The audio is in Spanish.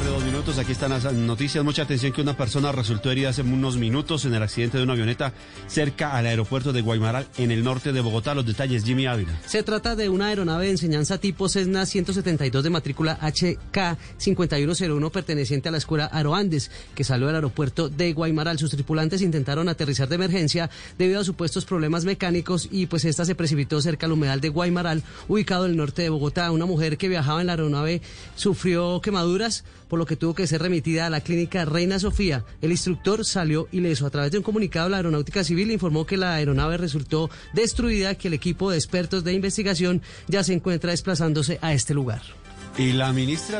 Tarde, dos minutos. Aquí están las noticias. Mucha atención que una persona resultó herida hace unos minutos en el accidente de una avioneta cerca al aeropuerto de Guaymaral, en el norte de Bogotá. Los detalles, Jimmy Ávila. Se trata de una aeronave de enseñanza tipo Cessna 172 de matrícula HK 5101 perteneciente a la escuela Aeroandes, que salió del aeropuerto de Guaymaral. Sus tripulantes intentaron aterrizar de emergencia debido a supuestos problemas mecánicos y pues esta se precipitó cerca al humedal de Guaymaral, ubicado en el norte de Bogotá. Una mujer que viajaba en la aeronave sufrió quemaduras por lo que tuvo que ser remitida a la clínica Reina Sofía. El instructor salió ileso. A través de un comunicado, la Aeronáutica Civil informó que la aeronave resultó destruida, que el equipo de expertos de investigación ya se encuentra desplazándose a este lugar. Y la ministra